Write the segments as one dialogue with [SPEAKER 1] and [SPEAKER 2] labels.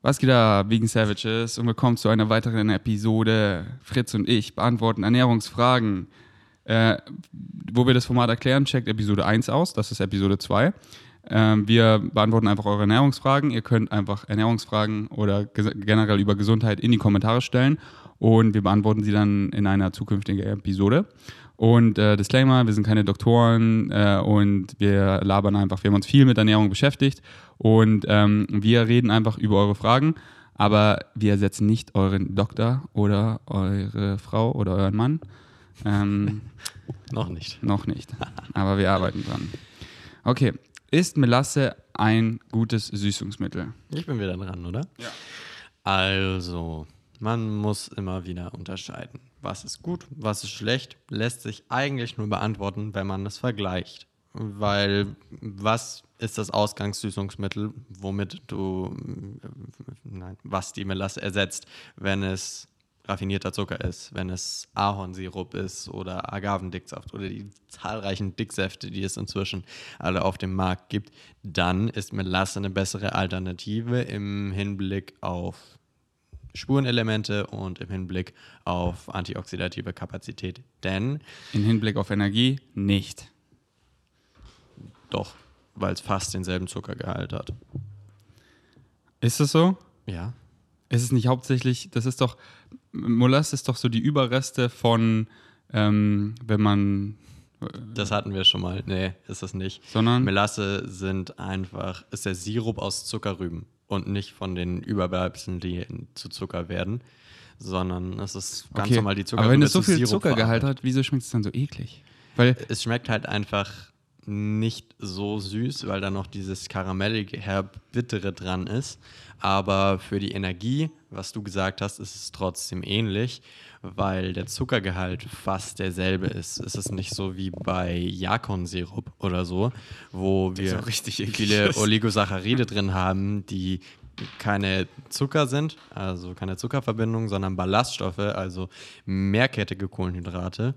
[SPEAKER 1] Was geht da, Vegan Savages? Und willkommen zu einer weiteren Episode. Fritz und ich beantworten Ernährungsfragen. Äh, wo wir das Format erklären, checkt Episode 1 aus. Das ist Episode 2. Ähm, wir beantworten einfach eure Ernährungsfragen. Ihr könnt einfach Ernährungsfragen oder generell über Gesundheit in die Kommentare stellen und wir beantworten sie dann in einer zukünftigen Episode. Und äh, Disclaimer, wir sind keine Doktoren äh, und wir labern einfach, wir haben uns viel mit Ernährung beschäftigt und ähm, wir reden einfach über eure Fragen, aber wir ersetzen nicht euren Doktor oder eure Frau oder euren Mann. Ähm,
[SPEAKER 2] noch nicht.
[SPEAKER 1] Noch nicht, aber wir arbeiten dran. Okay, ist Melasse ein gutes Süßungsmittel?
[SPEAKER 2] Ich bin wieder dran, oder?
[SPEAKER 1] Ja.
[SPEAKER 2] Also, man muss immer wieder unterscheiden. Was ist gut, was ist schlecht, lässt sich eigentlich nur beantworten, wenn man es vergleicht. Weil was ist das Ausgangssüßungsmittel, womit du, nein, was die Melasse ersetzt, wenn es raffinierter Zucker ist, wenn es Ahornsirup ist oder Agavendicksaft oder die zahlreichen Dicksäfte, die es inzwischen alle auf dem Markt gibt, dann ist Melasse eine bessere Alternative im Hinblick auf Spurenelemente und im Hinblick auf antioxidative Kapazität. Denn.
[SPEAKER 1] Im Hinblick auf Energie nicht.
[SPEAKER 2] Doch, weil es fast denselben Zuckergehalt hat.
[SPEAKER 1] Ist es so?
[SPEAKER 2] Ja.
[SPEAKER 1] Ist es nicht hauptsächlich, das ist doch, Molasse ist doch so die Überreste von, ähm, wenn man.
[SPEAKER 2] Äh, das hatten wir schon mal. Nee, ist es nicht.
[SPEAKER 1] Sondern?
[SPEAKER 2] Melasse sind einfach, ist der Sirup aus Zuckerrüben und nicht von den Überbleibseln, die zu Zucker werden, sondern es ist ganz
[SPEAKER 1] okay.
[SPEAKER 2] normal die Zucker.
[SPEAKER 1] Aber wenn es so viel Zuckergehalt hat, wieso schmeckt es dann so eklig?
[SPEAKER 2] Weil es schmeckt halt einfach nicht so süß, weil da noch dieses karamellige, herb bittere dran ist. Aber für die Energie, was du gesagt hast, ist es trotzdem ähnlich, weil der Zuckergehalt fast derselbe ist. Es ist nicht so wie bei Jakon-Sirup oder so, wo wir viele Oligosaccharide drin haben, die keine Zucker sind, also keine Zuckerverbindung, sondern Ballaststoffe, also mehrkettige Kohlenhydrate.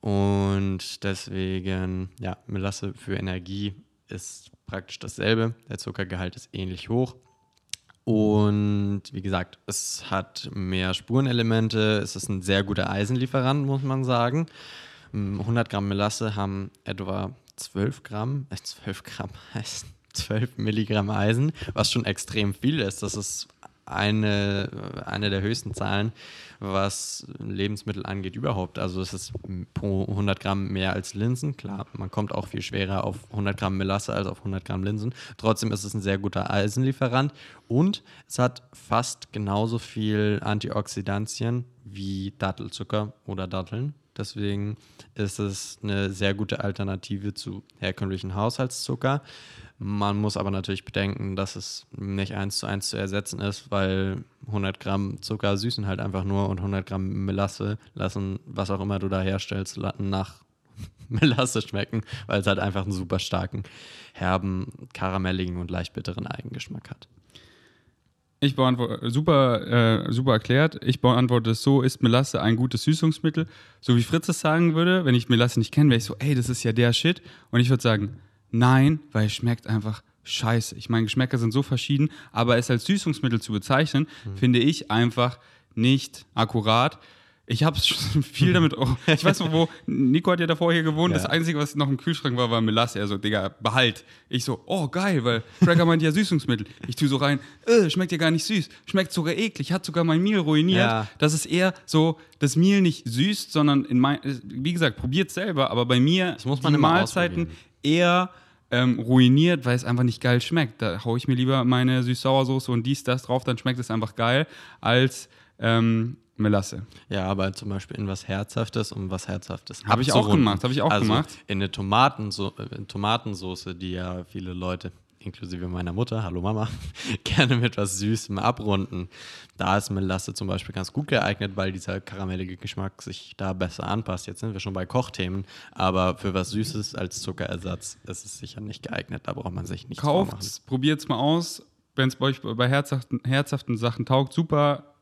[SPEAKER 2] Und deswegen, ja, Melasse für Energie ist praktisch dasselbe. Der Zuckergehalt ist ähnlich hoch. Und wie gesagt, es hat mehr Spurenelemente. Es ist ein sehr guter Eisenlieferant, muss man sagen. 100 Gramm Melasse haben etwa 12 Gramm, äh 12 Gramm heißt 12 Milligramm Eisen, was schon extrem viel ist. Das ist eine, eine der höchsten Zahlen, was Lebensmittel angeht überhaupt. Also es ist pro 100 Gramm mehr als Linsen. Klar, man kommt auch viel schwerer auf 100 Gramm Melasse als auf 100 Gramm Linsen. Trotzdem ist es ein sehr guter Eisenlieferant und es hat fast genauso viel Antioxidantien wie Dattelzucker oder Datteln. Deswegen ist es eine sehr gute Alternative zu herkömmlichen Haushaltszucker. Man muss aber natürlich bedenken, dass es nicht eins zu eins zu ersetzen ist, weil 100 Gramm Zucker süßen halt einfach nur und 100 Gramm Melasse lassen, was auch immer du da herstellst, nach Melasse schmecken, weil es halt einfach einen super starken, herben, karamelligen und leicht bitteren Eigengeschmack hat.
[SPEAKER 1] Ich beantworte, super, äh, super erklärt. Ich beantworte es so: Ist Melasse ein gutes Süßungsmittel? So wie Fritz es sagen würde, wenn ich Melasse nicht kenne, wäre ich so, ey, das ist ja der Shit. Und ich würde sagen, Nein, weil es schmeckt einfach scheiße. Ich meine, Geschmäcker sind so verschieden, aber es als Süßungsmittel zu bezeichnen, mhm. finde ich einfach nicht akkurat. Ich habe viel damit. Auch, ich weiß noch, wo Nico hat ja davor hier gewohnt. Ja. Das Einzige, was noch im Kühlschrank war, war Melasse. Er so, Digga, behalt. Ich so, oh geil, weil Cracker meint ja Süßungsmittel. Ich tue so rein, äh, schmeckt ja gar nicht süß. Schmeckt sogar eklig. Hat sogar mein Mehl ruiniert. Ja. Das ist eher so, das Mehl nicht süß, sondern in mein, wie gesagt, probiert selber. Aber bei mir
[SPEAKER 2] das muss man
[SPEAKER 1] die Mahlzeiten eher ähm, ruiniert, weil es einfach nicht geil schmeckt. Da haue ich mir lieber meine Süß-Sauersoße und dies, das drauf, dann schmeckt es einfach geil, als ähm, Melasse.
[SPEAKER 2] Ja, aber zum Beispiel in was Herzhaftes und was Herzhaftes.
[SPEAKER 1] Habe ich auch gemacht, habe ich auch
[SPEAKER 2] also
[SPEAKER 1] gemacht.
[SPEAKER 2] In eine Tomatenso äh, Tomatensoße, die ja viele Leute inklusive meiner Mutter, hallo Mama, gerne mit was Süßem abrunden. Da ist Melasse zum Beispiel ganz gut geeignet, weil dieser karamellige Geschmack sich da besser anpasst. Jetzt sind wir schon bei Kochthemen, aber für was Süßes als Zuckerersatz ist es sicher nicht geeignet. Da braucht man sich nicht
[SPEAKER 1] Kauft, probiert es mal aus. Wenn es bei euch bei herzhaften, herzhaften Sachen taugt, super.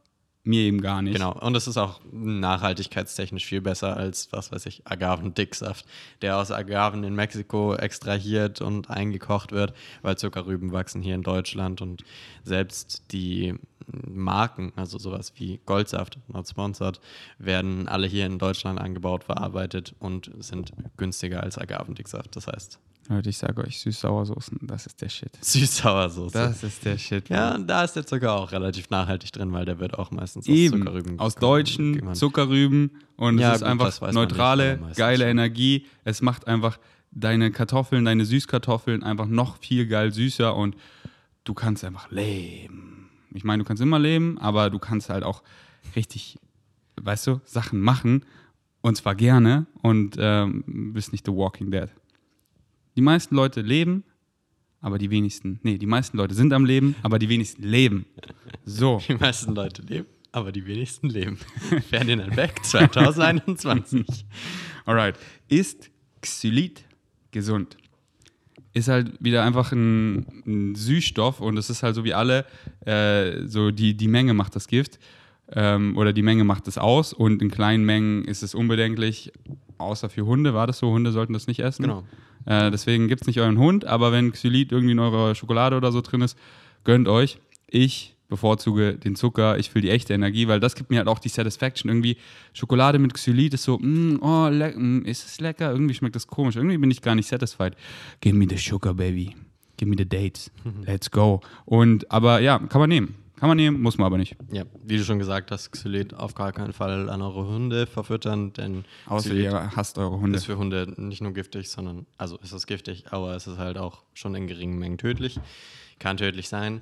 [SPEAKER 1] Mir eben gar nicht.
[SPEAKER 2] Genau, und es ist auch nachhaltigkeitstechnisch viel besser als, was weiß ich, Agavendicksaft, der aus Agaven in Mexiko extrahiert und eingekocht wird, weil Zuckerrüben wachsen hier in Deutschland und selbst die Marken, also sowas wie Goldsaft, not sponsored, werden alle hier in Deutschland angebaut, verarbeitet und sind günstiger als Agavendicksaft. Das heißt,
[SPEAKER 1] Leute, ich sage euch, Süß-Sauersoßen, das ist der Shit.
[SPEAKER 2] Süß-Sauersoße.
[SPEAKER 1] Das ist der Shit.
[SPEAKER 2] ja, und da ist der Zucker auch relativ nachhaltig drin, weil der wird auch meistens
[SPEAKER 1] Eben,
[SPEAKER 2] aus Zuckerrüben
[SPEAKER 1] aus deutschen
[SPEAKER 2] gemacht.
[SPEAKER 1] Zuckerrüben und
[SPEAKER 2] Ja,
[SPEAKER 1] es ist
[SPEAKER 2] gut,
[SPEAKER 1] einfach
[SPEAKER 2] nicht,
[SPEAKER 1] neutrale,
[SPEAKER 2] meistens
[SPEAKER 1] geile. Energie. Es macht einfach deine Kartoffeln, deine Süßkartoffeln einfach noch viel geil süßer und du kannst einfach leben. Ich meine, du kannst immer leben, aber du kannst halt auch richtig, weißt du, Sachen machen und zwar gerne und ähm, bist nicht The Walking Dead. Die meisten Leute leben, aber die wenigsten, nee, die meisten Leute sind am Leben, aber die wenigsten leben. So.
[SPEAKER 2] Die meisten Leute leben, aber die wenigsten leben. Ferdinand Beck 2021.
[SPEAKER 1] Alright. Ist Xylit gesund? Ist halt wieder einfach ein, ein Süßstoff und es ist halt so wie alle, äh, so die, die Menge macht das Gift ähm, oder die Menge macht es aus und in kleinen Mengen ist es unbedenklich, außer für Hunde. War das so? Hunde sollten das nicht essen.
[SPEAKER 2] Genau.
[SPEAKER 1] Äh, deswegen gibt es nicht euren Hund, aber wenn Xylit irgendwie in eurer Schokolade oder so drin ist, gönnt euch. Ich bevorzuge den Zucker, ich will die echte Energie, weil das gibt mir halt auch die Satisfaction. Irgendwie Schokolade mit Xylit ist so, mm, oh, mm, ist es lecker? Irgendwie schmeckt das komisch. Irgendwie bin ich gar nicht satisfied. Give me the sugar, baby. Give me the dates. Let's go. Und, aber ja, kann man nehmen. Kann man nehmen, muss man aber nicht.
[SPEAKER 2] Ja, wie du schon gesagt hast, Xylit auf gar keinen Fall an eure Hunde verfüttern, denn
[SPEAKER 1] Außer
[SPEAKER 2] Xylit
[SPEAKER 1] ihr hasst eure Hunde.
[SPEAKER 2] ist für Hunde nicht nur giftig, sondern, also ist es giftig, aber es ist halt auch schon in geringen Mengen tödlich. Kann tödlich sein.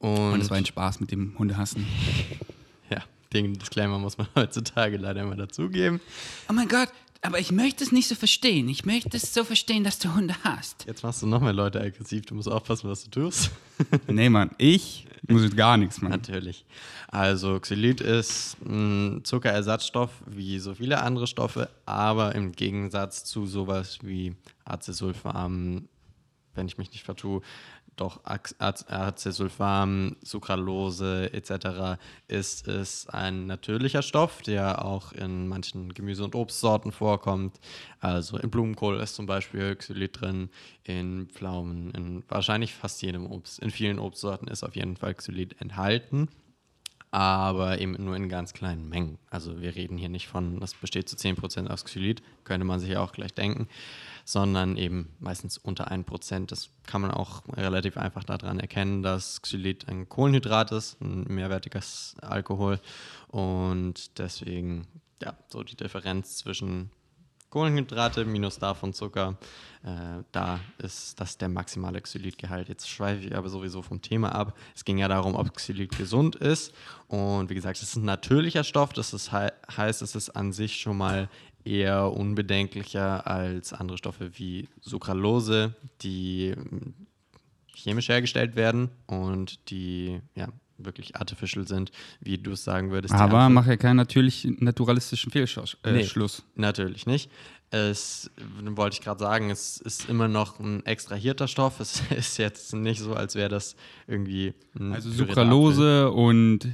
[SPEAKER 2] Und,
[SPEAKER 1] Und es war ein Spaß mit dem Hundehassen.
[SPEAKER 2] ja, den Disclaimer muss man heutzutage leider immer dazugeben.
[SPEAKER 1] Oh mein Gott, aber ich möchte es nicht so verstehen. Ich möchte es so verstehen, dass du Hunde hast.
[SPEAKER 2] Jetzt machst du noch mehr Leute aggressiv, du musst aufpassen, was du tust.
[SPEAKER 1] Nee, Mann, ich muss jetzt gar nichts machen.
[SPEAKER 2] Natürlich. Also Xylit ist ein Zuckerersatzstoff wie so viele andere Stoffe, aber im Gegensatz zu sowas wie Acesulfam, wenn ich mich nicht vertue, doch Ac- Ac- Acesulfam, Sucralose etc. ist es ein natürlicher Stoff, der auch in manchen Gemüse- und Obstsorten vorkommt. Also in Blumenkohl ist zum Beispiel Xylit drin, in Pflaumen, in wahrscheinlich fast jedem Obst. In vielen Obstsorten ist auf jeden Fall Xylit enthalten aber eben nur in ganz kleinen Mengen. Also wir reden hier nicht von, das besteht zu 10% aus Xylit, könnte man sich ja auch gleich denken, sondern eben meistens unter 1%. Das kann man auch relativ einfach daran erkennen, dass Xylit ein Kohlenhydrat ist, ein mehrwertiges Alkohol und deswegen, ja, so die Differenz zwischen Kohlenhydrate minus davon Zucker. Äh, da ist das der maximale Xylitgehalt. Jetzt schweife ich aber sowieso vom Thema ab. Es ging ja darum, ob Xylit gesund ist. Und wie gesagt, es ist ein natürlicher Stoff. Das ist, hei- heißt, es ist an sich schon mal eher unbedenklicher als andere Stoffe wie Sucralose, die mm, chemisch hergestellt werden und die ja wirklich artificial sind, wie du es sagen würdest.
[SPEAKER 1] Aber mach ja keinen natürlich naturalistischen Fehlschluss. Äh,
[SPEAKER 2] Nee.
[SPEAKER 1] Schluss.
[SPEAKER 2] Natürlich nicht. Es wollte ich gerade sagen, es ist immer noch ein extrahierter Stoff. Es ist jetzt nicht so, als wäre das irgendwie ein
[SPEAKER 1] Also Sucralose und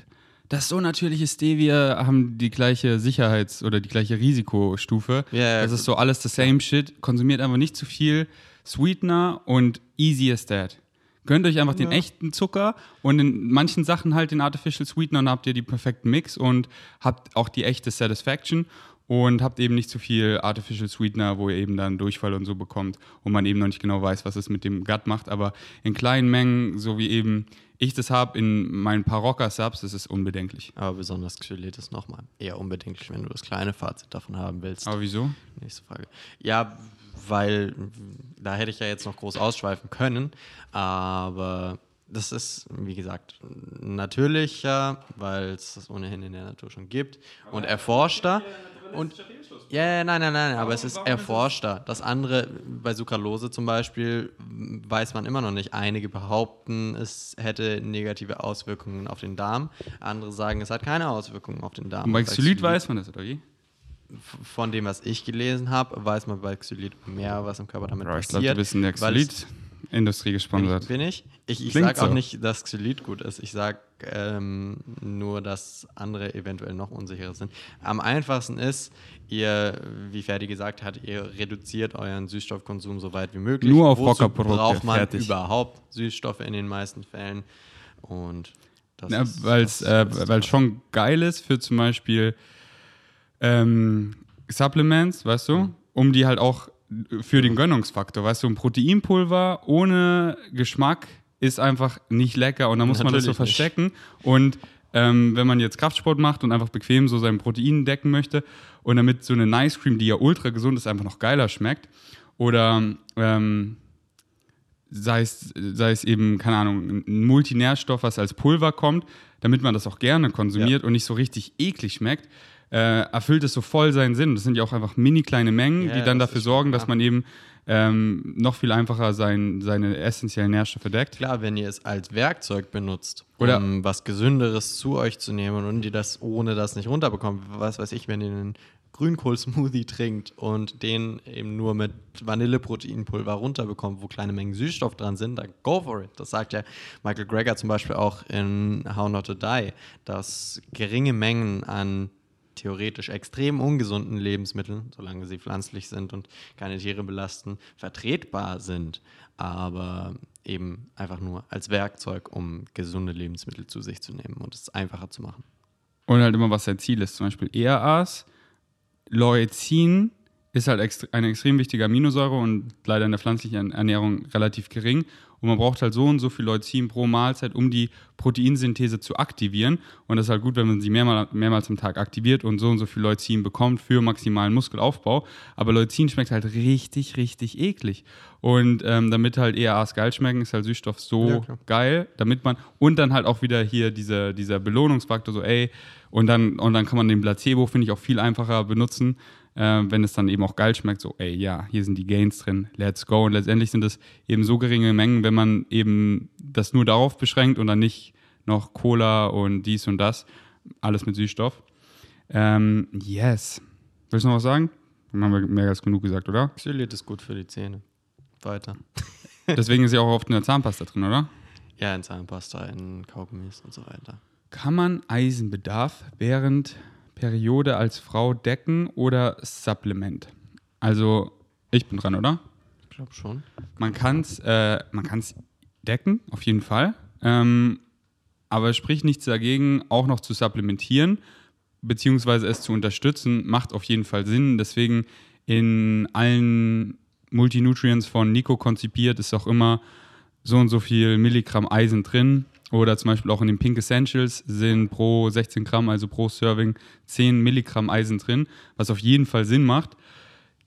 [SPEAKER 1] das so natürliche Stevia haben die gleiche Sicherheits- oder die gleiche Risikostufe. Das
[SPEAKER 2] gut.
[SPEAKER 1] ist so alles the same shit. Konsumiert einfach nicht zu viel Sweetener und easy as that. Gönnt euch einfach den echten Zucker und in manchen Sachen halt den Artificial Sweetener und habt ihr die perfekten Mix und habt auch die echte Satisfaction und habt eben nicht zu viel Artificial Sweetener, wo ihr eben dann Durchfall und so bekommt und man eben noch nicht genau weiß, was es mit dem Gut macht. Aber in kleinen Mengen, so wie eben ich das habe in meinen paar Rocker-Subs, das ist unbedenklich.
[SPEAKER 2] Aber besonders Xylit ist nochmal eher unbedenklich, wenn du das kleine Fazit davon haben willst.
[SPEAKER 1] Aber wieso?
[SPEAKER 2] Nächste Frage. Ja, weil da hätte ich ja jetzt noch groß ausschweifen können, aber das ist, wie gesagt, natürlicher, weil es das ohnehin in der Natur schon gibt und erforschter. Und ja, ja, nein, nein, nein, aber es ist erforschter. Das andere, bei Sucralose zum Beispiel, weiß man immer noch nicht. Einige behaupten, es hätte negative Auswirkungen auf den Darm. Andere sagen, es hat keine Auswirkungen auf den Darm.
[SPEAKER 1] Und bei
[SPEAKER 2] Bei
[SPEAKER 1] Xylit weiß man das, oder wie?
[SPEAKER 2] Von dem, was ich gelesen habe, weiß man bei Xylit mehr, was im Körper damit
[SPEAKER 1] Bro, ich
[SPEAKER 2] passiert.
[SPEAKER 1] glaube, du bist in der
[SPEAKER 2] weil es-
[SPEAKER 1] Xylit. Industrie
[SPEAKER 2] Bin
[SPEAKER 1] gesponsert.
[SPEAKER 2] ich? Bin ich? Ich, ich sage auch
[SPEAKER 1] so.
[SPEAKER 2] nicht, dass Xylit gut ist. Ich sage ähm, nur, dass andere eventuell noch unsicherer sind. Am einfachsten ist, ihr, wie Ferdi gesagt hat, ihr reduziert euren Süßstoffkonsum so weit wie möglich.
[SPEAKER 1] Nur auf
[SPEAKER 2] Wozu
[SPEAKER 1] Rockerprodukte,
[SPEAKER 2] braucht man
[SPEAKER 1] fertig.
[SPEAKER 2] überhaupt Süßstoffe in den meisten Fällen. Und das
[SPEAKER 1] Ja,
[SPEAKER 2] ist- das-
[SPEAKER 1] äh, weil es schon geil ist für zum Beispiel ähm, Supplements, weißt du, um die halt auch für den Gönnungsfaktor, weißt du, ein Proteinpulver ohne Geschmack ist einfach nicht lecker und da muss man das so
[SPEAKER 2] Natürlich nicht.
[SPEAKER 1] verstecken. Und ähm, wenn man jetzt Kraftsport macht und einfach bequem so sein Protein decken möchte und damit so eine Nice Cream, die ja ultra gesund ist, einfach noch geiler schmeckt oder ähm, sei es, sei es eben, keine Ahnung, ein Multinährstoff, was als Pulver kommt, damit man das auch gerne konsumiert und nicht so richtig eklig schmeckt, äh, erfüllt es so voll seinen Sinn. Das sind ja auch einfach mini kleine Mengen,
[SPEAKER 2] Ja,
[SPEAKER 1] die dann dafür sorgen,
[SPEAKER 2] schon
[SPEAKER 1] dass
[SPEAKER 2] klar.
[SPEAKER 1] man eben ähm, noch viel einfacher sein, seine essentiellen Nährstoffe deckt.
[SPEAKER 2] Klar, wenn ihr es als Werkzeug benutzt,
[SPEAKER 1] Oder-
[SPEAKER 2] um was Gesünderes zu euch zu nehmen und ihr das ohne das nicht runterbekommt, was weiß ich, wenn ihr einen Grünkohl-Smoothie trinkt und den eben nur mit Vanilleproteinpulver runterbekommt, wo kleine Mengen Süßstoff dran sind, dann go for it. Das sagt ja Michael Greger zum Beispiel auch in How Not to Die, dass geringe Mengen an theoretisch extrem ungesunden Lebensmitteln, solange sie pflanzlich sind und keine Tiere belasten, vertretbar sind, aber eben einfach nur als Werkzeug, um gesunde Lebensmittel zu sich zu nehmen und es einfacher zu machen.
[SPEAKER 1] Und halt immer, was sein Ziel ist. Zum Beispiel ERAs, Leucin ist halt eine extrem wichtige Aminosäure und leider in der pflanzlichen Ernährung relativ gering. Und man braucht halt so und so viel Leucin pro Mahlzeit, um die Proteinsynthese zu aktivieren. Und das ist halt gut, wenn man sie mehrmal, mehrmals am Tag aktiviert und so und so viel Leucin bekommt für maximalen Muskelaufbau. Aber Leucin schmeckt halt richtig, richtig eklig. Und ähm, damit halt ERAs geil schmecken, ist halt Süßstoff so
[SPEAKER 2] Ja,
[SPEAKER 1] geil, damit man und dann halt auch wieder hier diese, dieser Belohnungsfaktor, so ey, und dann, und dann kann man den Placebo, finde ich, auch viel einfacher benutzen, äh, wenn es dann eben auch geil schmeckt, so ey, ja, hier sind die Gains drin, let's go. Und letztendlich sind es eben so geringe Mengen, wenn man eben das nur darauf beschränkt und dann nicht noch Cola und dies und das, alles mit Süßstoff. Ähm, yes. Willst du noch was sagen? Dann haben wir mehr als genug gesagt, oder?
[SPEAKER 2] Xylit ist gut für die Zähne. Weiter.
[SPEAKER 1] Deswegen ist ja auch oft in der Zahnpasta drin, oder?
[SPEAKER 2] Ja, in Zahnpasta, in Kaugummis und so weiter.
[SPEAKER 1] Kann man Eisenbedarf während Periode als Frau decken oder Supplement? Also, ich bin dran, oder?
[SPEAKER 2] Ich glaube schon.
[SPEAKER 1] Man kann es äh, man kann's decken, auf jeden Fall. Ähm, aber es spricht nichts dagegen, auch noch zu supplementieren, beziehungsweise es zu unterstützen, macht auf jeden Fall Sinn. Deswegen in allen Multinutrients von Nico konzipiert ist auch immer so und so viel Milligramm Eisen drin. Oder zum Beispiel auch in den Pink Essentials sind pro 16 Gramm, also pro Serving, 10 Milligramm Eisen drin, was auf jeden Fall Sinn macht.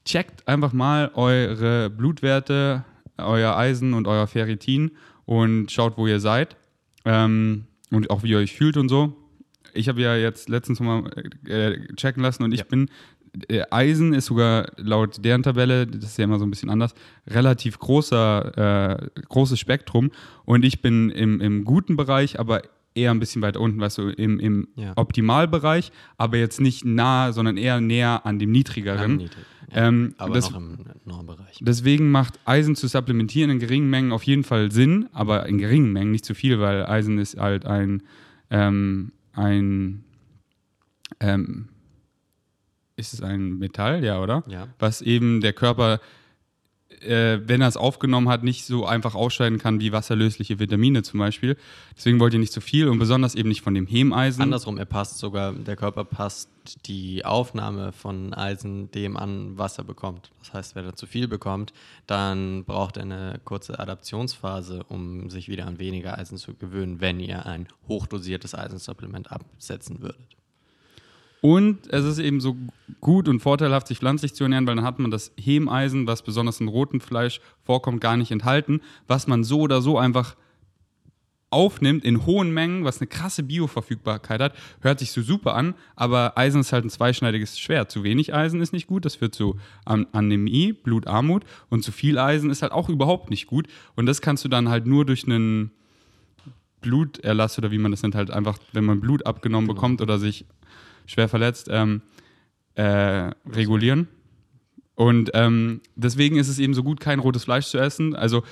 [SPEAKER 1] Checkt einfach mal eure Blutwerte, euer Eisen und euer Ferritin und schaut, wo ihr seid. Ähm, und auch wie ihr euch fühlt und so. Ich habe ja jetzt letztens mal äh, checken lassen und ich
[SPEAKER 2] Ja.
[SPEAKER 1] bin Eisen ist sogar laut deren Tabelle, das ist ja immer so ein bisschen anders, relativ großer, äh, großes Spektrum. Und ich bin im, im guten Bereich, aber eher ein bisschen weiter unten, weißt du, im, im
[SPEAKER 2] Ja.
[SPEAKER 1] Optimalbereich, aber jetzt nicht nah, sondern eher näher an dem niedrigeren.
[SPEAKER 2] Ja, niedrig. Ja,
[SPEAKER 1] Ähm,
[SPEAKER 2] aber
[SPEAKER 1] das-
[SPEAKER 2] noch im Normbereich.
[SPEAKER 1] Deswegen macht Eisen zu supplementieren in geringen Mengen auf jeden Fall Sinn, aber in geringen Mengen nicht zu viel, weil Eisen ist halt ein, ähm, ein ähm, ist es ein Metall, ja, oder?
[SPEAKER 2] Ja.
[SPEAKER 1] Was eben der Körper, äh, wenn er es aufgenommen hat, nicht so einfach ausscheiden kann wie wasserlösliche Vitamine zum Beispiel. Deswegen wollt ihr nicht zu viel und besonders eben nicht von dem Hemeisen.
[SPEAKER 2] Andersrum, er passt sogar, der Körper passt die Aufnahme von Eisen dem an, was er bekommt. Das heißt, wenn er zu viel bekommt, dann braucht er eine kurze Adaptionsphase, um sich wieder an weniger Eisen zu gewöhnen, wenn ihr ein hochdosiertes Eisensupplement absetzen würdet.
[SPEAKER 1] Und es ist eben so gut und vorteilhaft, sich pflanzlich zu ernähren, weil dann hat man das Hemeisen, was besonders in rotem Fleisch vorkommt, gar nicht enthalten, was man so oder so einfach aufnimmt in hohen Mengen, was eine krasse Bioverfügbarkeit hat, hört sich so super an, aber Eisen ist halt ein zweischneidiges Schwert. Zu wenig Eisen ist nicht gut, das führt zu An Anämie, Blutarmut und zu viel Eisen ist halt auch überhaupt nicht gut und das kannst du dann halt nur durch einen Bluterlass oder wie man das nennt, halt einfach, wenn man Blut abgenommen
[SPEAKER 2] Genau.
[SPEAKER 1] bekommt oder sich schwer verletzt, ähm, äh, regulieren. Und ähm, deswegen ist es eben so gut, kein rotes Fleisch zu essen. Also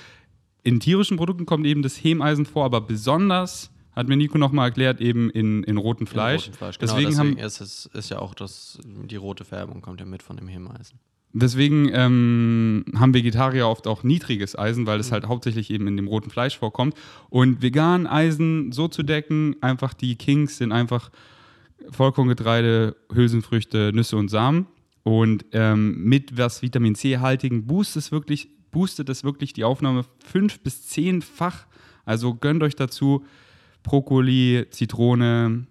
[SPEAKER 1] in tierischen Produkten kommt eben das Hemeisen vor, aber besonders hat mir Nico nochmal erklärt, eben in, in rotem Fleisch.
[SPEAKER 2] In rotem Fleisch. Genau,
[SPEAKER 1] deswegen,
[SPEAKER 2] deswegen
[SPEAKER 1] haben,
[SPEAKER 2] ist es ist ja auch das, die rote Färbung kommt ja mit von dem Hemeisen.
[SPEAKER 1] deswegen ähm, haben Vegetarier oft auch niedriges Eisen, weil es halt hauptsächlich eben in dem roten Fleisch vorkommt. Und vegan Eisen so zu decken, einfach die Kings sind einfach Vollkorngetreide, Hülsenfrüchte, Nüsse und Samen. Und ähm, mit was Vitamin C-haltigen boostet boostet es wirklich die Aufnahme fünf bis zehnfach. Also gönnt euch dazu Brokkoli, Zitrone,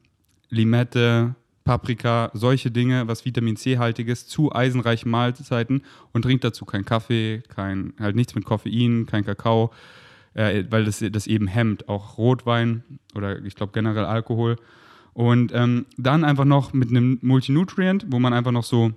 [SPEAKER 1] Limette, Paprika, solche Dinge, was Vitamin C-haltiges zu eisenreichen Mahlzeiten und trinkt dazu keinen Kaffee, kein, halt nichts mit Koffein, kein Kakao, äh, weil das, das eben hemmt. Auch Rotwein oder ich glaube generell Alkohol. Und ähm, dann einfach noch mit einem Multinutrient, wo man einfach noch so,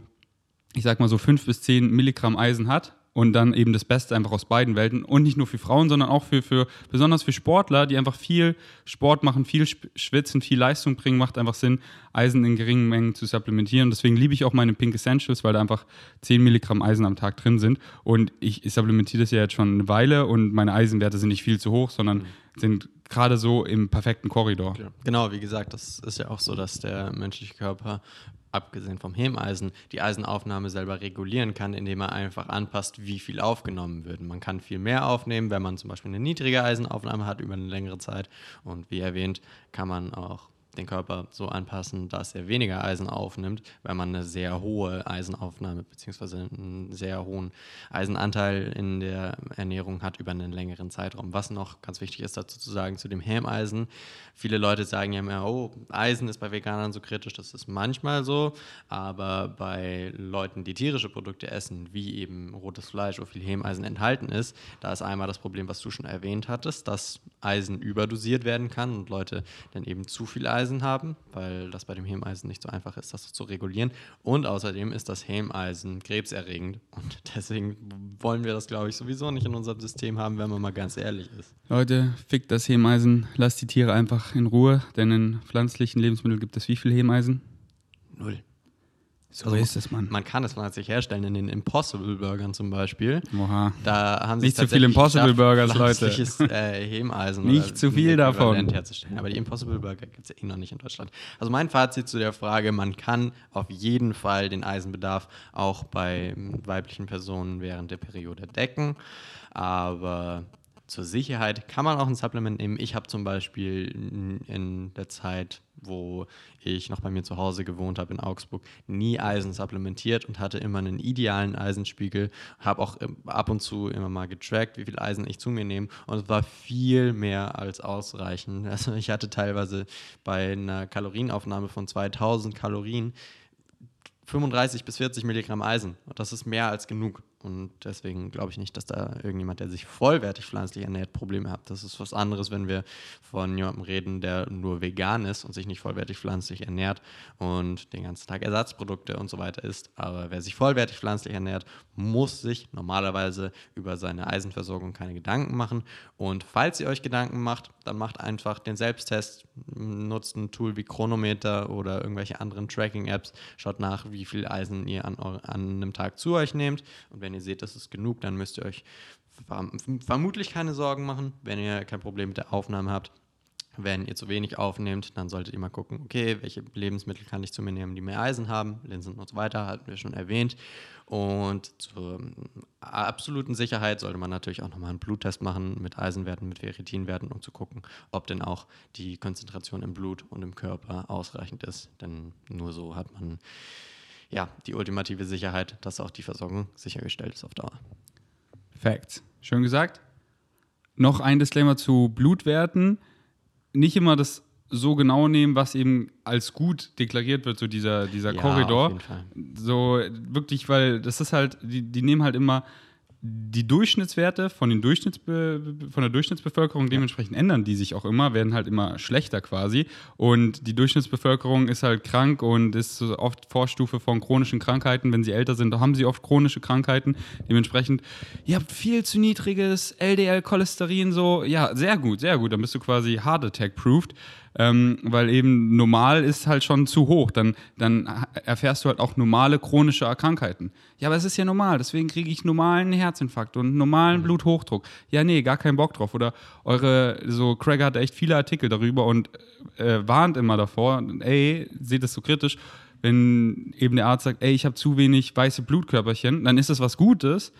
[SPEAKER 1] ich sag mal so 5 bis 10 Milligramm Eisen hat und dann eben das Beste einfach aus beiden Welten und nicht nur für Frauen, sondern auch für, für besonders für Sportler, die einfach viel Sport machen, viel schwitzen, viel Leistung bringen, macht einfach Sinn, Eisen in geringen Mengen zu supplementieren. Deswegen liebe ich auch meine Pink Essentials, weil da einfach 10 Milligramm Eisen am Tag drin sind. Und ich, ich supplementiere das ja jetzt schon eine Weile und meine Eisenwerte sind nicht viel zu hoch, sondern sind gerade so im perfekten Korridor.
[SPEAKER 2] Ja. Genau, wie gesagt, das ist ja auch so, dass der menschliche Körper, abgesehen vom Hemeisen, die Eisenaufnahme selber regulieren kann, indem er einfach anpasst, wie viel aufgenommen wird. Man kann viel mehr aufnehmen, wenn man zum Beispiel eine niedrige Eisenaufnahme hat über eine längere Zeit. Und wie erwähnt, kann man auch den Körper so anpassen, dass er weniger Eisen aufnimmt, wenn man eine sehr hohe Eisenaufnahme bzw. einen sehr hohen Eisenanteil in der Ernährung hat über einen längeren Zeitraum. Was noch ganz wichtig ist dazu zu sagen zu dem Hämeisen. Viele Leute sagen ja immer, oh, Eisen ist bei Veganern so kritisch, das ist manchmal so, aber bei Leuten, die tierische Produkte essen, wie eben rotes Fleisch, wo viel Hämeisen enthalten ist, da ist einmal das Problem, was du schon erwähnt hattest, dass Eisen überdosiert werden kann und Leute dann eben zu viel Eisen haben, weil das bei dem Hämeisen nicht so einfach ist, das zu regulieren. Und außerdem ist das Hämeisen krebserregend und deswegen wollen wir das, glaube ich, sowieso nicht in unserem System haben, wenn man mal ganz ehrlich ist.
[SPEAKER 1] Leute, fickt das Hemeisen, lasst die Tiere einfach in Ruhe, denn in pflanzlichen Lebensmitteln gibt es wie viel Hemeisen?
[SPEAKER 2] Null.
[SPEAKER 1] So
[SPEAKER 2] Also,
[SPEAKER 1] ist es, Mann.
[SPEAKER 2] Man kann es pflanzlich herstellen in den Impossible Burgern zum Beispiel.
[SPEAKER 1] Oha.
[SPEAKER 2] Da haben sie
[SPEAKER 1] Nicht zu viel Impossible Burgers, Leute.
[SPEAKER 2] Äh, Hemeisen
[SPEAKER 1] Nicht zu viel davon.
[SPEAKER 2] Herzustellen. Aber die Impossible Burger gibt es ja eh noch nicht in Deutschland. Also mein Fazit zu der Frage, man kann auf jeden Fall den Eisenbedarf auch bei weiblichen Personen während der Periode decken. Aber zur Sicherheit kann man auch ein Supplement nehmen. Ich habe zum Beispiel in- der Zeit, wo ich noch bei mir zu Hause gewohnt habe in Augsburg, nie Eisen supplementiert und hatte immer einen idealen Eisenspiegel. Habe auch ähm, ab und zu immer mal getrackt, wie viel Eisen ich zu mir nehme. Und es war viel mehr als ausreichend. Also ich hatte teilweise bei einer Kalorienaufnahme von 2000 Kalorien 35 bis 40 Milligramm Eisen. Das ist mehr als genug. Und deswegen glaube ich nicht, dass da irgendjemand, der sich vollwertig pflanzlich ernährt, Probleme hat. Das ist was anderes, wenn wir von jemandem reden, der nur vegan ist und sich nicht vollwertig pflanzlich ernährt und den ganzen Tag Ersatzprodukte und so weiter isst. Aber wer sich vollwertig pflanzlich ernährt, muss sich normalerweise über seine Eisenversorgung keine Gedanken machen. Und falls ihr euch Gedanken macht, dann macht einfach den Selbsttest, nutzt ein Tool wie Chronometer oder irgendwelche anderen Tracking-Apps, schaut nach, wie viel Eisen ihr an, an einem Tag zu euch nehmt. Und wenn ihr seht, das ist genug, dann müsst ihr euch verm vermutlich keine Sorgen machen, wenn ihr kein Problem mit der Aufnahme habt. Wenn ihr zu wenig aufnehmt, dann solltet ihr mal gucken, okay, welche Lebensmittel kann ich zu mir nehmen, die mehr Eisen haben, Linsen und so weiter, hatten wir schon erwähnt. Und zur ähm, absoluten Sicherheit sollte man natürlich auch nochmal einen Bluttest machen mit Eisenwerten, mit Ferritinwerten, um zu gucken, ob denn auch die Konzentration im Blut und im Körper ausreichend ist. Denn nur so hat man ja die ultimative Sicherheit, dass auch die Versorgung sichergestellt ist auf Dauer.
[SPEAKER 1] Facts. Schön gesagt. Noch ein Disclaimer zu Blutwerten. Nicht immer das so genau nehmen, was eben als gut deklariert wird, so dieser, dieser
[SPEAKER 2] Ja,
[SPEAKER 1] Korridor. So wirklich, weil das ist halt, die, die nehmen halt immer die Durchschnittswerte von, den Durchschnittsbe von der Durchschnittsbevölkerung, dementsprechend ändern die sich auch immer, werden halt immer schlechter quasi. Und die Durchschnittsbevölkerung ist halt krank und ist oft Vorstufe von chronischen Krankheiten. Wenn sie älter sind, haben sie oft chronische Krankheiten. Dementsprechend, ihr habt viel zu niedriges LDL-Cholesterin, so, ja, sehr gut, sehr gut. Dann bist du quasi Heart Attack-proofed. Ähm, weil eben normal ist halt schon zu hoch. Dann, dann erfährst du halt auch normale chronische Krankheiten. Ja, aber es ist ja normal, deswegen kriege ich normalen Herzinfarkt und normalen mhm. Bluthochdruck. Ja, nee, gar keinen Bock drauf. Oder eure, so Craig hat echt viele Artikel darüber und äh, warnt immer davor, ey, seht es so kritisch, wenn eben der Arzt sagt, ey, ich habe zu wenig weiße Blutkörperchen, dann ist das was Gutes.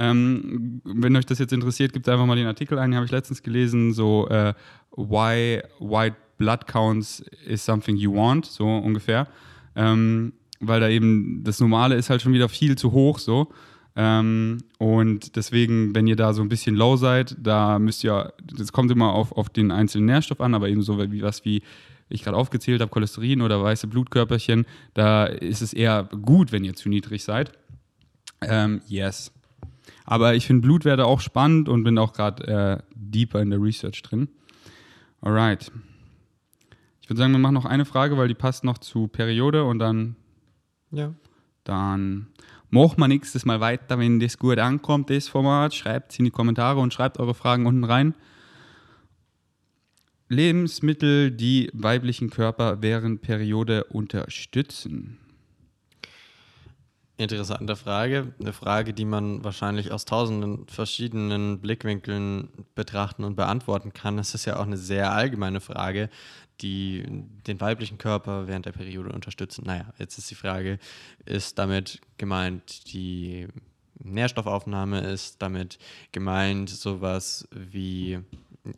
[SPEAKER 1] Ähm, wenn euch das jetzt interessiert, gibt einfach mal den Artikel ein, den habe ich letztens gelesen, so äh, Why White Blood Counts is something you want, so ungefähr. Ähm, weil da eben das Normale ist halt schon wieder viel zu hoch, so. Ähm, und deswegen, wenn ihr da so ein bisschen low seid, da müsst ihr, das kommt immer auf, auf den einzelnen Nährstoff an, aber eben so wie was wie ich gerade aufgezählt habe, Cholesterin oder weiße Blutkörperchen, da ist es eher gut, wenn ihr zu niedrig seid. Ähm, yes. Aber ich finde Blutwerte auch spannend und bin auch gerade äh, deeper in der Research drin. Alright. Ich würde sagen, wir machen noch eine Frage, weil die passt noch zu Periode und dann.
[SPEAKER 2] Ja.
[SPEAKER 1] Dann machen wir nächstes Mal weiter, wenn das gut ankommt, das Format. Schreibt es in die Kommentare und schreibt eure Fragen unten rein. Lebensmittel, die weiblichen Körper während Periode unterstützen.
[SPEAKER 2] Interessante Frage. Eine Frage, die man wahrscheinlich aus tausenden verschiedenen Blickwinkeln betrachten und beantworten kann. Es ist ja auch eine sehr allgemeine Frage, die den weiblichen Körper während der Periode unterstützen. Naja, jetzt ist die Frage, ist damit gemeint die Nährstoffaufnahme, ist damit gemeint sowas wie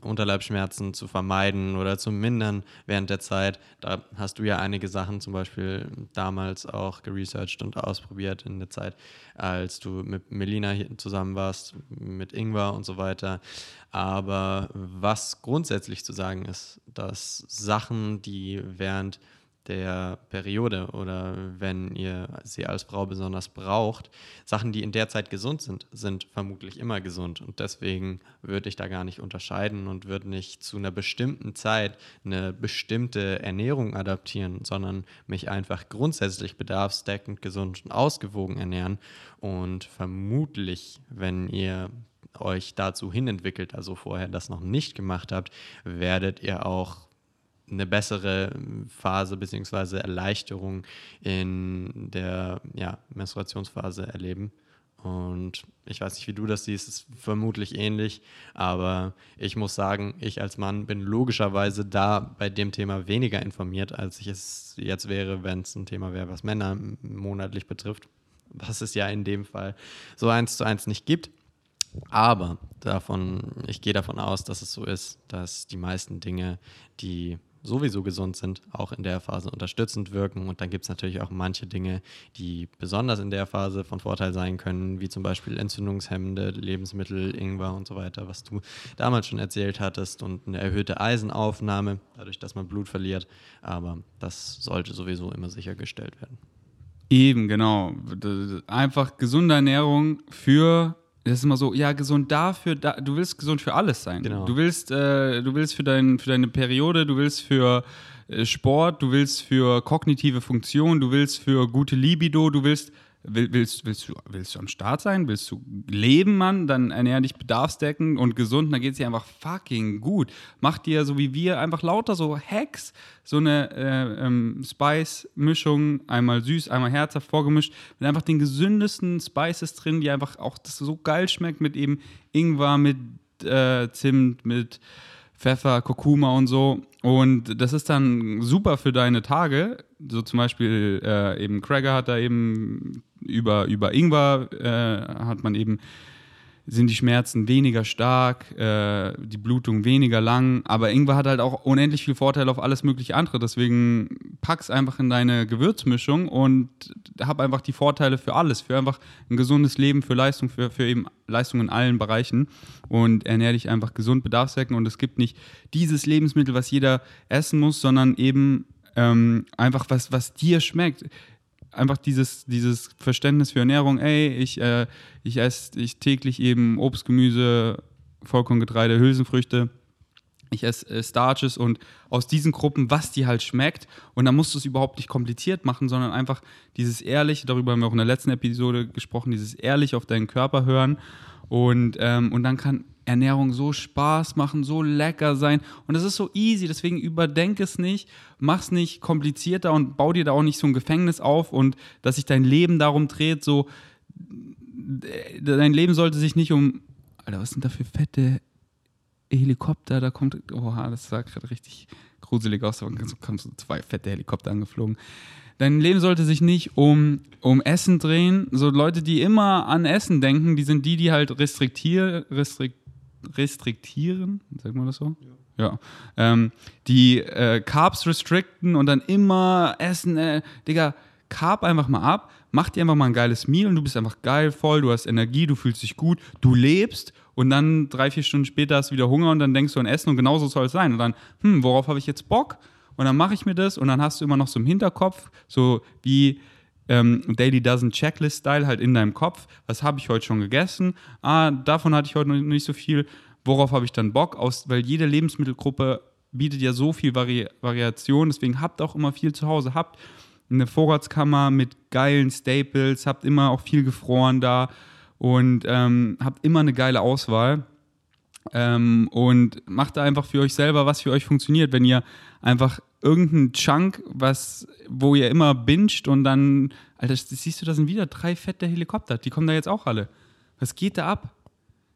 [SPEAKER 2] Unterleibschmerzen zu vermeiden oder zu mindern während der Zeit. Da hast du ja einige Sachen zum Beispiel damals auch geresearched und ausprobiert in der Zeit, als du mit Melina zusammen warst, mit Ingwer und so weiter. Aber was grundsätzlich zu sagen ist, dass Sachen, die während der Periode oder wenn ihr sie als Frau besonders braucht, Sachen, die in der Zeit gesund sind, sind vermutlich immer gesund. Und deswegen würde ich da gar nicht unterscheiden und würde nicht zu einer bestimmten Zeit eine bestimmte Ernährung adaptieren, sondern mich einfach grundsätzlich bedarfsdeckend, gesund und ausgewogen ernähren. Und vermutlich, wenn ihr euch dazu hinentwickelt, also vorher das noch nicht gemacht habt, werdet ihr auch eine bessere Phase bzw. Erleichterung in der ja, Menstruationsphase erleben. Und ich weiß nicht, wie du das siehst, ist vermutlich ähnlich, aber ich muss sagen, ich als Mann bin logischerweise da bei dem Thema weniger informiert, als ich es jetzt wäre, wenn es ein Thema wäre, was Männer monatlich betrifft, was es ja in dem Fall so eins zu eins nicht gibt. Aber davon, ich gehe davon aus, dass es so ist, dass die meisten Dinge, die sowieso gesund sind, auch in der Phase unterstützend wirken. Und dann gibt es natürlich auch manche Dinge, die besonders in der Phase von Vorteil sein können, wie zum Beispiel entzündungshemmende Lebensmittel, Ingwer und so weiter, was du damals schon erzählt hattest und eine erhöhte Eisenaufnahme, dadurch, dass man Blut verliert. Aber das sollte sowieso immer sichergestellt werden.
[SPEAKER 1] Eben, genau. Einfach gesunde Ernährung für das ist immer so, ja, gesund dafür, da, du willst gesund für alles sein. Genau. Du willst, äh, du willst für, dein, für deine Periode, du willst für äh, Sport, du willst für kognitive Funktion, du willst für gute Libido, du willst Willst, willst, du, willst du am Start sein? Willst du leben, Mann? Dann ernähr dich bedarfsdeckend und gesund. Dann geht es dir einfach fucking gut. Mach dir, so wie wir, einfach lauter so Hacks, so eine äh, ähm, Spice-Mischung, einmal süß, einmal herzhaft vorgemischt, mit einfach den gesündesten Spices drin, die einfach auch das so geil schmeckt mit eben Ingwer, mit äh, Zimt, mit Pfeffer, Kurkuma und so. Und das ist dann super für deine Tage. So zum Beispiel äh, eben Cracker hat da eben über, über Ingwer äh, hat man eben sind die Schmerzen weniger stark, äh, die Blutung weniger lang. Aber Ingwer hat halt auch unendlich viel Vorteil auf alles mögliche andere. Deswegen pack's einfach in deine Gewürzmischung und hab einfach die Vorteile für alles, für einfach ein gesundes Leben, für Leistung, für, für eben Leistung in allen Bereichen. Und ernähr dich einfach gesund, bedarfswecken. Und es gibt nicht dieses Lebensmittel, was jeder essen muss, sondern eben ähm, einfach was, was dir schmeckt einfach dieses, dieses Verständnis für Ernährung, ey, ich, äh, ich esse ich täglich eben Obst, Gemüse, Vollkorngetreide, Hülsenfrüchte. Ich esse äh, Starches und aus diesen Gruppen, was die halt schmeckt. Und dann musst du es überhaupt nicht kompliziert machen, sondern einfach dieses Ehrliche, darüber haben wir auch in der letzten Episode gesprochen, dieses Ehrlich auf deinen Körper hören. Und, ähm, und dann kann Ernährung so Spaß machen, so lecker sein. Und das ist so easy, deswegen überdenk es nicht, mach's nicht komplizierter und bau dir da auch nicht so ein Gefängnis auf und dass sich dein Leben darum dreht, so dein Leben sollte sich nicht um. Alter, was sind da für fette Helikopter? Da kommt. Oha, das sah gerade richtig gruselig aus. Da kamen so zwei fette Helikopter angeflogen. Dein Leben sollte sich nicht um, um Essen drehen. So Leute, die immer an Essen denken, die sind die, die halt restriktier, restrikt, restriktieren. Sagt man das so? Ja. ja. Ähm, die äh, Carbs restrikten und dann immer essen. Äh, Digga, Carb einfach mal ab mach dir einfach mal ein geiles Meal und du bist einfach geil, voll, du hast Energie, du fühlst dich gut, du lebst und dann drei, vier Stunden später hast du wieder Hunger und dann denkst du an Essen und genauso soll es sein. Und dann, hm, worauf habe ich jetzt Bock? Und dann mache ich mir das und dann hast du immer noch so im Hinterkopf, so wie ähm, Daily Dozen Checklist-Style halt in deinem Kopf. Was habe ich heute schon gegessen? Ah, davon hatte ich heute noch nicht so viel. Worauf habe ich dann Bock? Aus, weil jede Lebensmittelgruppe bietet ja so viel Vari Variation. Deswegen habt auch immer viel zu Hause. Habt eine Vorratskammer mit geilen Staples, habt immer auch viel gefroren da und ähm, habt immer eine geile Auswahl. Ähm, und macht da einfach für euch selber, was für euch funktioniert. Wenn ihr einfach irgendeinen Chunk, was, wo ihr immer binscht und dann, Alter, siehst du, da sind wieder drei fette Helikopter. Die kommen da jetzt auch alle. Was geht da ab?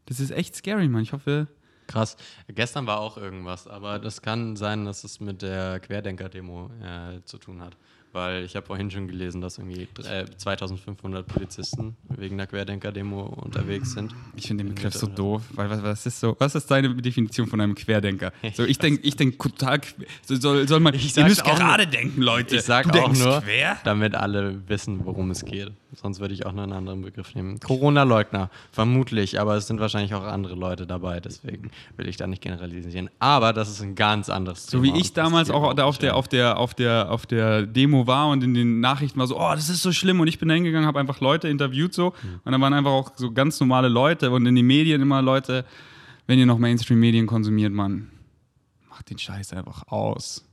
[SPEAKER 1] Das ist echt scary, Mann. Ich hoffe.
[SPEAKER 2] Krass. Gestern war auch irgendwas, aber das kann sein, dass es mit der Querdenker-Demo äh, zu tun hat weil ich habe vorhin schon gelesen, dass irgendwie 2500 Polizisten wegen der Querdenker-Demo unterwegs sind.
[SPEAKER 1] Ich finde den Begriff so doof, weil was, was, ist so, was ist deine Definition von einem Querdenker? So, ich denke, ich denke total, soll, soll man,
[SPEAKER 2] ich ihr
[SPEAKER 1] müsst gerade denken, Leute.
[SPEAKER 2] Ich sage auch nur, quer? damit alle wissen, worum es geht. Sonst würde ich auch noch einen anderen Begriff nehmen. Corona-Leugner, vermutlich, aber es sind wahrscheinlich auch andere Leute dabei, deswegen will ich da nicht generalisieren. Aber das ist ein ganz anderes
[SPEAKER 1] Thema. So wie ich damals auch auf der, auf, der, auf, der, auf der Demo war und in den Nachrichten war so, oh, das ist so schlimm und ich bin da hingegangen, habe einfach Leute interviewt so mhm. und dann waren einfach auch so ganz normale Leute und in den Medien immer Leute, wenn ihr noch Mainstream-Medien konsumiert, man, macht den Scheiß einfach aus.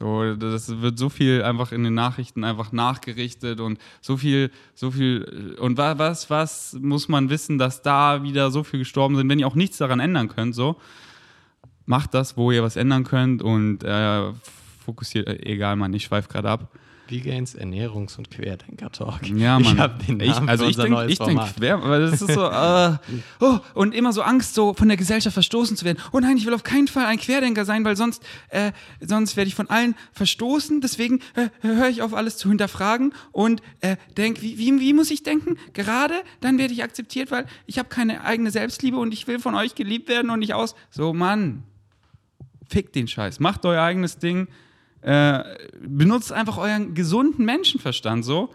[SPEAKER 1] So, das wird so viel einfach in den Nachrichten einfach nachgerichtet und so viel, so viel. Und was, was muss man wissen, dass da wieder so viel gestorben sind, wenn ihr auch nichts daran ändern könnt, so. Macht das, wo ihr was ändern könnt und äh, fokussiert, äh, egal, Mann, ich schweife gerade ab.
[SPEAKER 2] Vegans Ernährungs- und Querdenker-Talk.
[SPEAKER 1] Ja, Mann. Ich habe den Namen ich, also ich denke ich denk quer, weil das ist so, äh, oh, und immer so Angst, so von der Gesellschaft verstoßen zu werden. Oh nein, ich will auf keinen Fall ein Querdenker sein, weil sonst, äh, sonst werde ich von allen verstoßen. Deswegen äh, höre ich auf, alles zu hinterfragen und äh, denke, wie, wie, wie muss ich denken? Gerade dann werde ich akzeptiert, weil ich habe keine eigene Selbstliebe und ich will von euch geliebt werden und nicht aus. So, Mann, fickt den Scheiß. Macht euer eigenes Ding äh, benutzt einfach euren gesunden Menschenverstand so.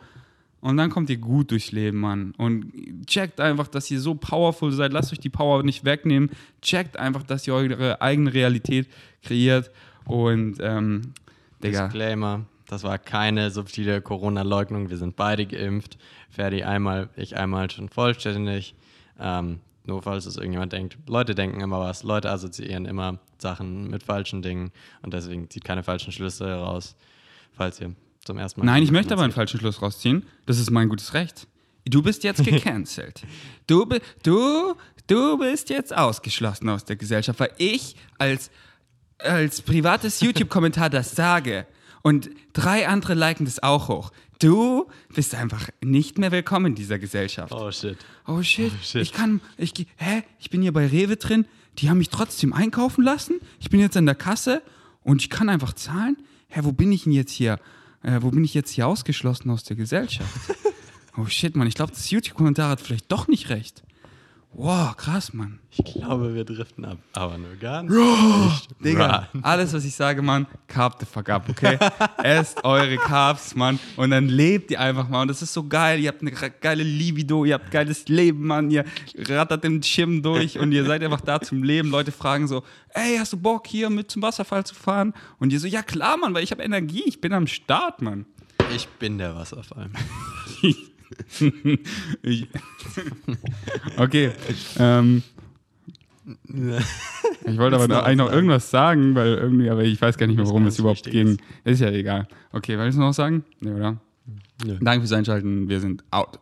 [SPEAKER 1] Und dann kommt ihr gut durchs Leben, Mann. Und checkt einfach, dass ihr so powerful seid. Lasst euch die Power nicht wegnehmen. Checkt einfach, dass ihr eure eigene Realität kreiert. Und, ähm,
[SPEAKER 2] Digga. Disclaimer: Das war keine subtile Corona-Leugnung. Wir sind beide geimpft. Ferdi einmal, ich einmal schon vollständig. Ähm, nur falls es irgendjemand denkt. Leute denken immer was. Leute assoziieren immer Sachen mit falschen Dingen und deswegen zieht keine falschen Schlüsse raus, falls ihr zum ersten Mal.
[SPEAKER 1] Nein, ich möchte aber einen falschen Schluss rausziehen. Das ist mein gutes Recht. Du bist jetzt gecancelt. du, du, du bist jetzt ausgeschlossen aus der Gesellschaft, weil ich als, als privates YouTube-Kommentar das sage. Und drei andere liken das auch hoch. Du bist einfach nicht mehr willkommen in dieser Gesellschaft.
[SPEAKER 2] Oh shit.
[SPEAKER 1] Oh shit. Oh, shit. Ich kann, ich, hä? Ich bin hier bei Rewe drin. Die haben mich trotzdem einkaufen lassen. Ich bin jetzt an der Kasse und ich kann einfach zahlen. Hä, wo bin ich denn jetzt hier? Äh, wo bin ich jetzt hier ausgeschlossen aus der Gesellschaft? oh shit, Mann. Ich glaube, das YouTube-Kommentar hat vielleicht doch nicht recht. Wow, krass, Mann.
[SPEAKER 2] Ich glaube, wir driften ab, aber nur ganz
[SPEAKER 1] nicht. Digga, alles, was ich sage, Mann, carb the fuck up, okay? Esst eure Carbs, Mann, und dann lebt ihr einfach mal. Und das ist so geil. Ihr habt eine geile Libido, ihr habt geiles Leben, Mann. Ihr rattert im Gym durch und ihr seid einfach da zum Leben. Leute fragen so, ey, hast du Bock, hier mit zum Wasserfall zu fahren? Und ihr so, ja klar, Mann, weil ich habe Energie. Ich bin am Start, Mann.
[SPEAKER 2] Ich bin der Wasserfall.
[SPEAKER 1] okay. Ähm, ich wollte aber eigentlich noch irgendwas sagen, weil irgendwie, aber ich weiß gar nicht mehr, worum es überhaupt ging. Ist ja egal. Okay, willst du noch was sagen? Nee, oder? Nö. Danke fürs Einschalten. Wir sind out.